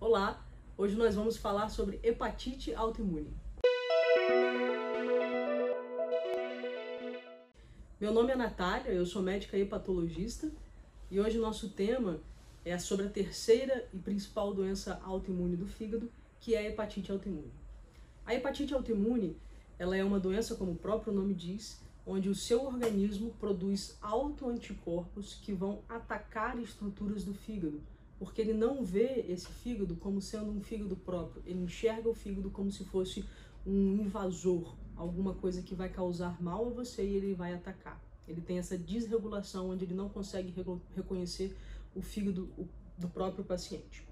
Olá, hoje nós vamos falar sobre hepatite autoimune. Meu nome é Natália, eu sou médica hepatologista e hoje nosso tema é sobre a terceira e principal doença autoimune do fígado, que é a hepatite autoimune. A hepatite autoimune, ela é uma doença, como o próprio nome diz, onde o seu organismo produz autoanticorpos que vão atacar estruturas do fígado, porque ele não vê esse fígado como sendo um fígado próprio, ele enxerga o fígado como se fosse um invasor, alguma coisa que vai causar mal a você e ele vai atacar. Ele tem essa desregulação onde ele não consegue reconhecer o fígado do próprio paciente.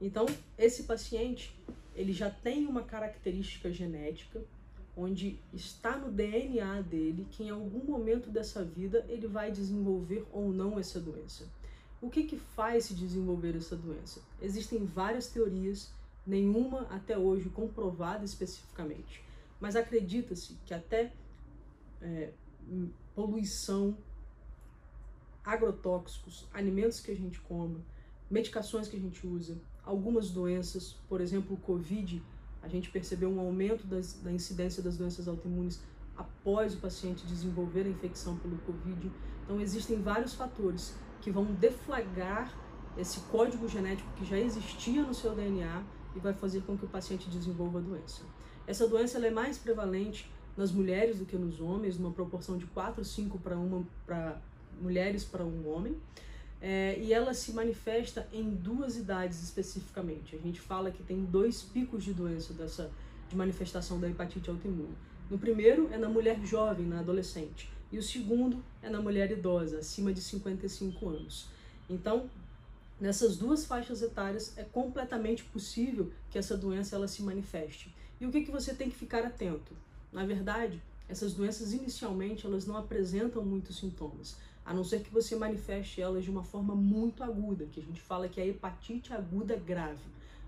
Então, esse paciente, ele já tem uma característica genética onde está no DNA dele que em algum momento dessa vida ele vai desenvolver ou não essa doença. O que, que faz se desenvolver essa doença? Existem várias teorias, nenhuma até hoje comprovada especificamente, mas acredita-se que até é, poluição, agrotóxicos, alimentos que a gente come, medicações que a gente usa, algumas doenças, por exemplo, o Covid, a gente percebeu um aumento das, da incidência das doenças autoimunes após o paciente desenvolver a infecção pelo Covid. Então, existem vários fatores que vão deflagrar esse código genético que já existia no seu DNA e vai fazer com que o paciente desenvolva a doença. Essa doença é mais prevalente nas mulheres do que nos homens, numa proporção de 4, 5 para uma para mulheres para um homem. É, e ela se manifesta em duas idades especificamente. A gente fala que tem dois picos de doença dessa de manifestação da hepatite autoimune. No primeiro é na mulher jovem, na adolescente, e o segundo é na mulher idosa, acima de 55 anos. Então, nessas duas faixas etárias é completamente possível que essa doença ela se manifeste. E o que, que você tem que ficar atento? Na verdade, essas doenças inicialmente elas não apresentam muitos sintomas, a não ser que você manifeste elas de uma forma muito aguda, que a gente fala que é hepatite aguda grave.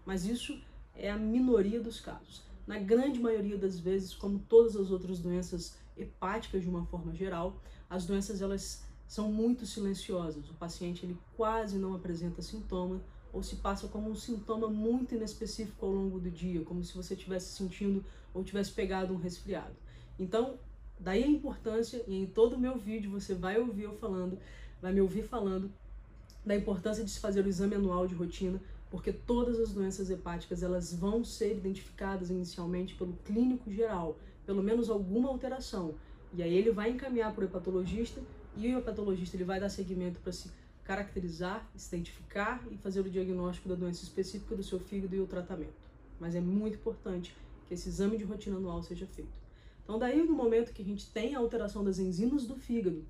Mas isso é a minoria dos casos. Na grande maioria das vezes, como todas as outras doenças hepáticas de uma forma geral, as doenças elas são muito silenciosas. O paciente ele quase não apresenta sintoma ou se passa como um sintoma muito inespecífico ao longo do dia, como se você estivesse sentindo ou tivesse pegado um resfriado. Então, daí a importância, e em todo o meu vídeo você vai ouvir eu falando, vai me ouvir falando da importância de se fazer o exame anual de rotina, porque todas as doenças hepáticas elas vão ser identificadas inicialmente pelo clínico geral, pelo menos alguma alteração. E aí ele vai encaminhar para o hepatologista e o hepatologista ele vai dar seguimento para se caracterizar, se identificar e fazer o diagnóstico da doença específica do seu fígado e o tratamento. Mas é muito importante que esse exame de rotina anual seja feito. Então, daí no momento que a gente tem a alteração das enzimas do fígado,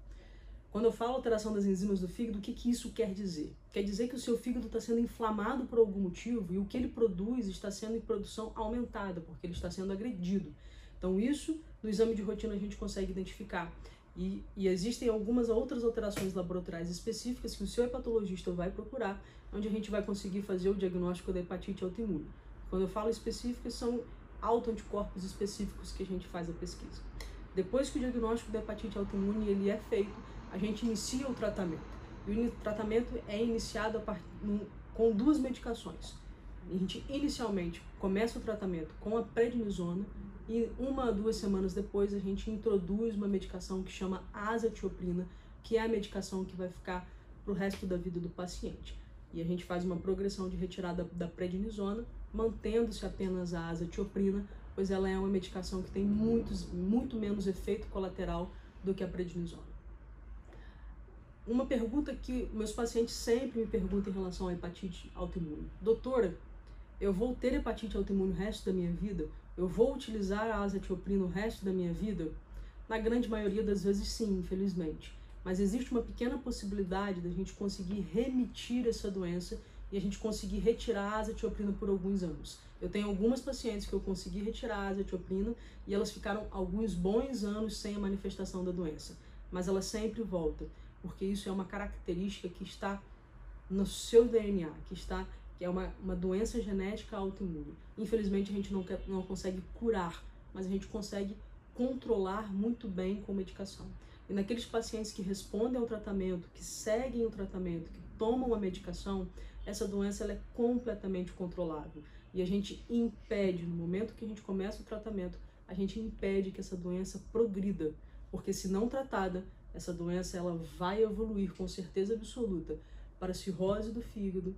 quando eu falo alteração das enzimas do fígado, o que, que isso quer dizer? Quer dizer que o seu fígado está sendo inflamado por algum motivo e o que ele produz está sendo em produção aumentada, porque ele está sendo agredido. Então, isso no exame de rotina a gente consegue identificar. E, e, existem algumas outras alterações laboratoriais específicas que o seu hepatologista vai procurar, onde a gente vai conseguir fazer o diagnóstico da hepatite autoimune. Quando eu falo específicas, são autoanticorpos específicos que a gente faz a pesquisa. Depois que o diagnóstico da hepatite autoimune ele é feito, a gente inicia o tratamento. E o tratamento é iniciado com duas medicações. A gente inicialmente começa o tratamento com a prednisona, e uma ou duas semanas depois a gente introduz uma medicação que chama azatioprina, que é a medicação que vai ficar para o resto da vida do paciente. E a gente faz uma progressão de retirada da prednisona, mantendo-se apenas a azatioprina, pois ela é uma medicação que tem muitos, muito menos efeito colateral do que a prednisona. Uma pergunta que meus pacientes sempre me perguntam em relação à hepatite autoimune. Doutora, eu vou ter hepatite autoimune o resto da minha vida? Eu vou utilizar a azatioprina o resto da minha vida? Na grande maioria das vezes, sim, infelizmente. Mas existe uma pequena possibilidade da gente conseguir remitir essa doença e a gente conseguir retirar a azatioprina por alguns anos. Eu tenho algumas pacientes que eu consegui retirar a azatioprina e elas ficaram alguns bons anos sem a manifestação da doença, mas ela sempre volta, porque isso é uma característica que está no seu DNA, que está que é uma, uma doença genética autoimune. Infelizmente, a gente não, quer, não consegue curar, mas a gente consegue controlar muito bem com medicação. E naqueles pacientes que respondem ao tratamento, que seguem o tratamento, que tomam a medicação, essa doença é completamente controlável. E a gente impede, no momento que a gente começa o tratamento, a gente impede que essa doença progrida. Porque se não tratada, essa doença ela vai evoluir com certeza absoluta para cirrose do fígado,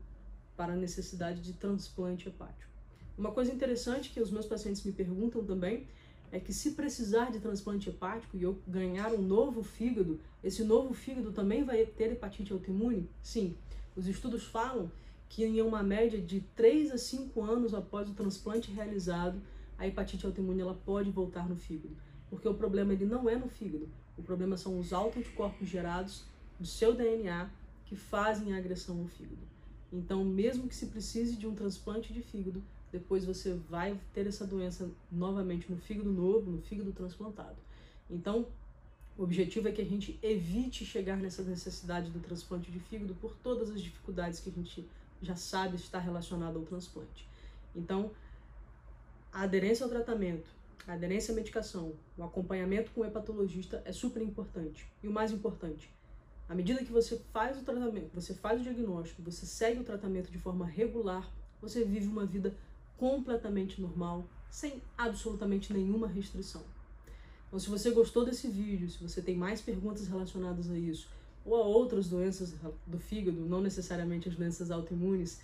para a necessidade de transplante hepático. Uma coisa interessante que os meus pacientes me perguntam também é que se precisar de transplante hepático e eu ganhar um novo fígado, esse novo fígado também vai ter hepatite autoimune? Sim. Os estudos falam que em uma média de 3 a 5 anos após o transplante realizado, a hepatite autoimune ela pode voltar no fígado. Porque o problema ele não é no fígado, o problema são os autoanticorpos gerados do seu DNA que fazem a agressão ao fígado. Então, mesmo que se precise de um transplante de fígado, depois você vai ter essa doença novamente no fígado novo, no fígado transplantado. Então, o objetivo é que a gente evite chegar nessa necessidade do transplante de fígado por todas as dificuldades que a gente já sabe estar relacionada ao transplante. Então, a aderência ao tratamento, a aderência à medicação, o acompanhamento com o hepatologista é super importante. E o mais importante, à medida que você faz o tratamento, você faz o diagnóstico, você segue o tratamento de forma regular, você vive uma vida completamente normal, sem absolutamente nenhuma restrição. Então, se você gostou desse vídeo, se você tem mais perguntas relacionadas a isso, ou a outras doenças do fígado, não necessariamente as doenças autoimunes,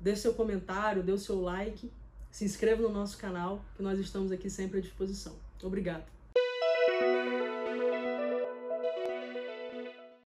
deixe seu comentário, dê o seu like, se inscreva no nosso canal, que nós estamos aqui sempre à disposição. Obrigado!